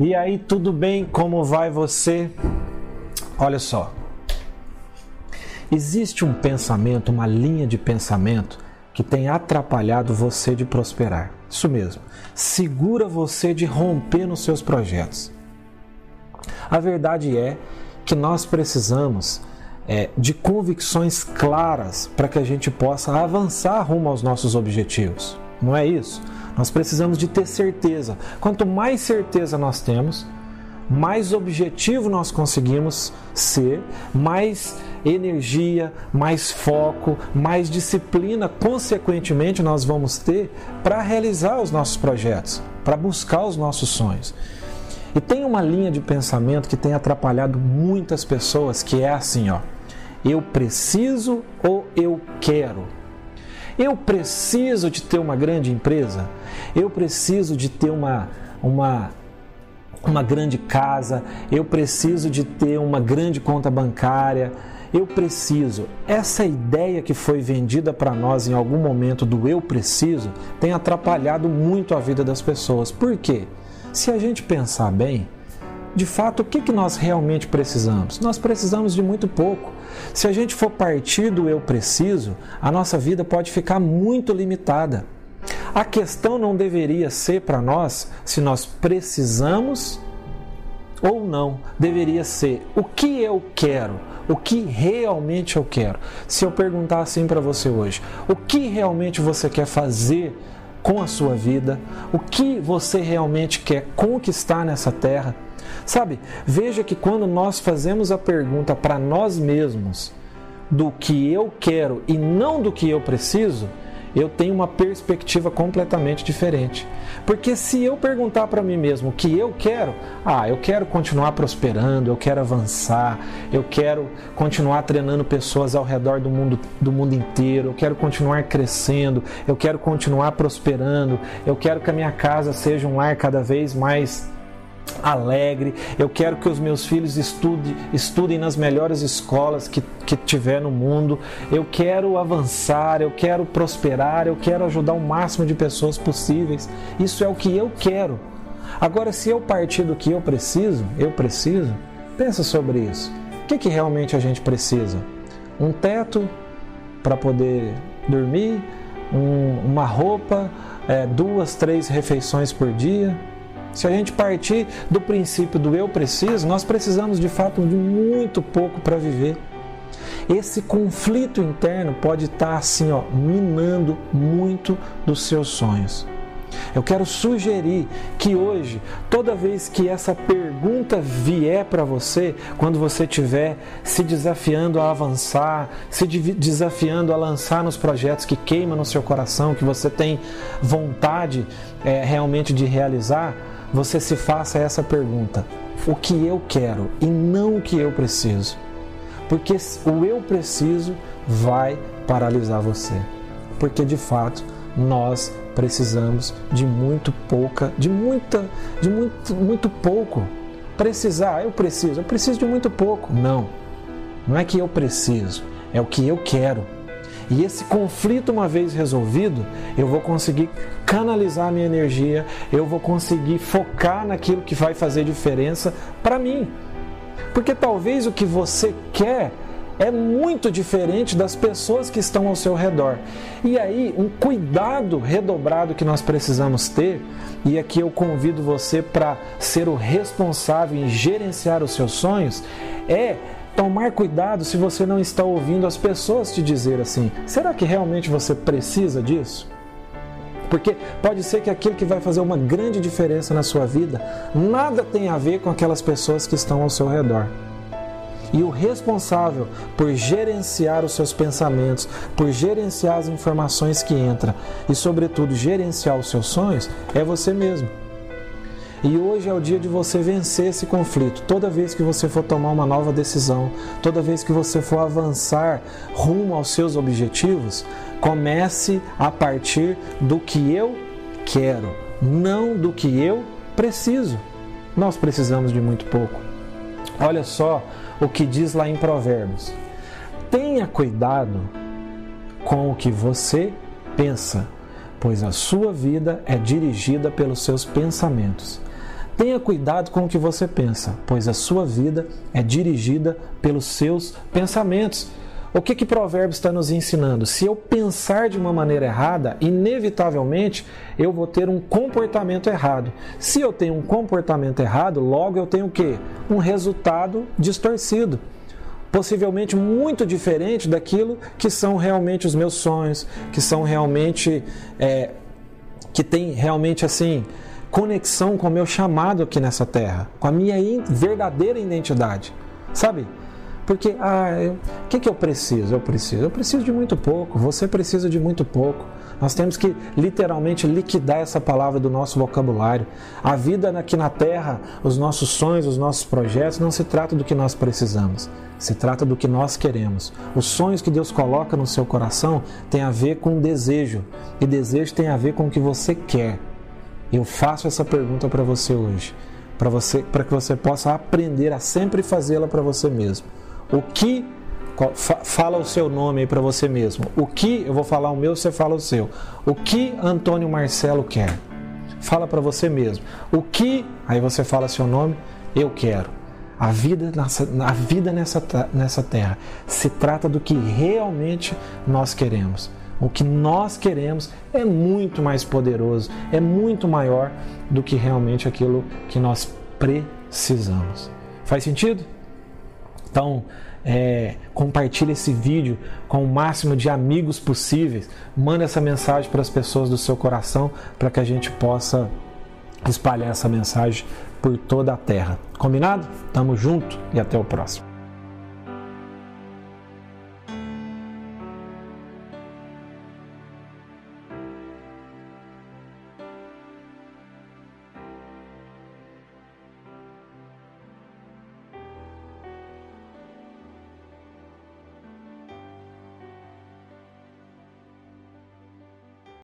E aí, tudo bem? Como vai você? Olha só. Existe um pensamento, uma linha de pensamento que tem atrapalhado você de prosperar. Isso mesmo. Segura você de romper nos seus projetos. A verdade é que nós precisamos é, de convicções claras para que a gente possa avançar rumo aos nossos objetivos. Não é isso? Nós precisamos de ter certeza. Quanto mais certeza nós temos, mais objetivo nós conseguimos ser, mais energia, mais foco, mais disciplina, consequentemente, nós vamos ter para realizar os nossos projetos, para buscar os nossos sonhos. E tem uma linha de pensamento que tem atrapalhado muitas pessoas, que é assim, ó: eu preciso ou eu quero. Eu preciso de ter uma grande empresa, eu preciso de ter uma, uma, uma grande casa, eu preciso de ter uma grande conta bancária, eu preciso. Essa ideia que foi vendida para nós em algum momento do eu preciso tem atrapalhado muito a vida das pessoas. Por quê? Se a gente pensar bem, de fato, o que, que nós realmente precisamos? Nós precisamos de muito pouco. Se a gente for partir do eu preciso, a nossa vida pode ficar muito limitada. A questão não deveria ser para nós se nós precisamos ou não. Deveria ser o que eu quero, o que realmente eu quero. Se eu perguntar assim para você hoje, o que realmente você quer fazer com a sua vida, o que você realmente quer conquistar nessa terra? Sabe, veja que quando nós fazemos a pergunta para nós mesmos do que eu quero e não do que eu preciso, eu tenho uma perspectiva completamente diferente. Porque se eu perguntar para mim mesmo o que eu quero, ah, eu quero continuar prosperando, eu quero avançar, eu quero continuar treinando pessoas ao redor do mundo, do mundo inteiro, eu quero continuar crescendo, eu quero continuar prosperando, eu quero que a minha casa seja um lar cada vez mais alegre. Eu quero que os meus filhos estudem, estudem nas melhores escolas que, que tiver no mundo. Eu quero avançar, eu quero prosperar, eu quero ajudar o máximo de pessoas possíveis. Isso é o que eu quero. Agora, se eu partir do que eu preciso, eu preciso, pensa sobre isso. O que, que realmente a gente precisa? Um teto para poder dormir, um, uma roupa, é, duas, três refeições por dia se a gente partir do princípio do eu preciso, nós precisamos de fato de muito pouco para viver. Esse conflito interno pode estar assim, ó, minando muito dos seus sonhos. Eu quero sugerir que hoje, toda vez que essa pergunta vier para você, quando você estiver se desafiando a avançar, se desafiando a lançar nos projetos que queima no seu coração, que você tem vontade é, realmente de realizar, você se faça essa pergunta: o que eu quero e não o que eu preciso. Porque o eu preciso vai paralisar você. Porque de fato nós precisamos de muito pouca, de muita, de muito, muito pouco. Precisar, eu preciso, eu preciso de muito pouco. Não, não é que eu preciso, é o que eu quero. E esse conflito, uma vez resolvido, eu vou conseguir canalizar minha energia, eu vou conseguir focar naquilo que vai fazer diferença para mim. Porque talvez o que você quer é muito diferente das pessoas que estão ao seu redor. E aí, um cuidado redobrado que nós precisamos ter, e aqui eu convido você para ser o responsável em gerenciar os seus sonhos, é tomar cuidado se você não está ouvindo as pessoas te dizer assim: será que realmente você precisa disso? Porque pode ser que aquilo que vai fazer uma grande diferença na sua vida nada tem a ver com aquelas pessoas que estão ao seu redor. E o responsável por gerenciar os seus pensamentos, por gerenciar as informações que entram e, sobretudo, gerenciar os seus sonhos é você mesmo. E hoje é o dia de você vencer esse conflito. Toda vez que você for tomar uma nova decisão, toda vez que você for avançar rumo aos seus objetivos, comece a partir do que eu quero, não do que eu preciso. Nós precisamos de muito pouco. Olha só o que diz lá em Provérbios: tenha cuidado com o que você pensa, pois a sua vida é dirigida pelos seus pensamentos. Tenha cuidado com o que você pensa, pois a sua vida é dirigida pelos seus pensamentos. O que que Provérbios está nos ensinando? Se eu pensar de uma maneira errada, inevitavelmente eu vou ter um comportamento errado. Se eu tenho um comportamento errado, logo eu tenho o quê? Um resultado distorcido. Possivelmente muito diferente daquilo que são realmente os meus sonhos, que são realmente. É, que tem realmente assim conexão com o meu chamado aqui nessa terra, com a minha verdadeira identidade. Sabe? Porque, ah, o que, que eu preciso? Eu preciso. Eu preciso de muito pouco, você precisa de muito pouco. Nós temos que literalmente liquidar essa palavra do nosso vocabulário. A vida aqui na Terra, os nossos sonhos, os nossos projetos, não se trata do que nós precisamos, se trata do que nós queremos. Os sonhos que Deus coloca no seu coração têm a ver com desejo, e desejo tem a ver com o que você quer. Eu faço essa pergunta para você hoje, para você, para que você possa aprender a sempre fazê-la para você mesmo. O que fala o seu nome aí para você mesmo. O que eu vou falar o meu, você fala o seu. O que Antônio Marcelo quer? Fala para você mesmo. O que aí você fala seu nome, eu quero. A vida, nessa, a vida nessa, nessa terra se trata do que realmente nós queremos. O que nós queremos é muito mais poderoso, é muito maior do que realmente aquilo que nós precisamos. Faz sentido? Então, é, compartilhe esse vídeo com o máximo de amigos possíveis. Manda essa mensagem para as pessoas do seu coração para que a gente possa espalhar essa mensagem por toda a terra. Combinado? Tamo junto e até o próximo.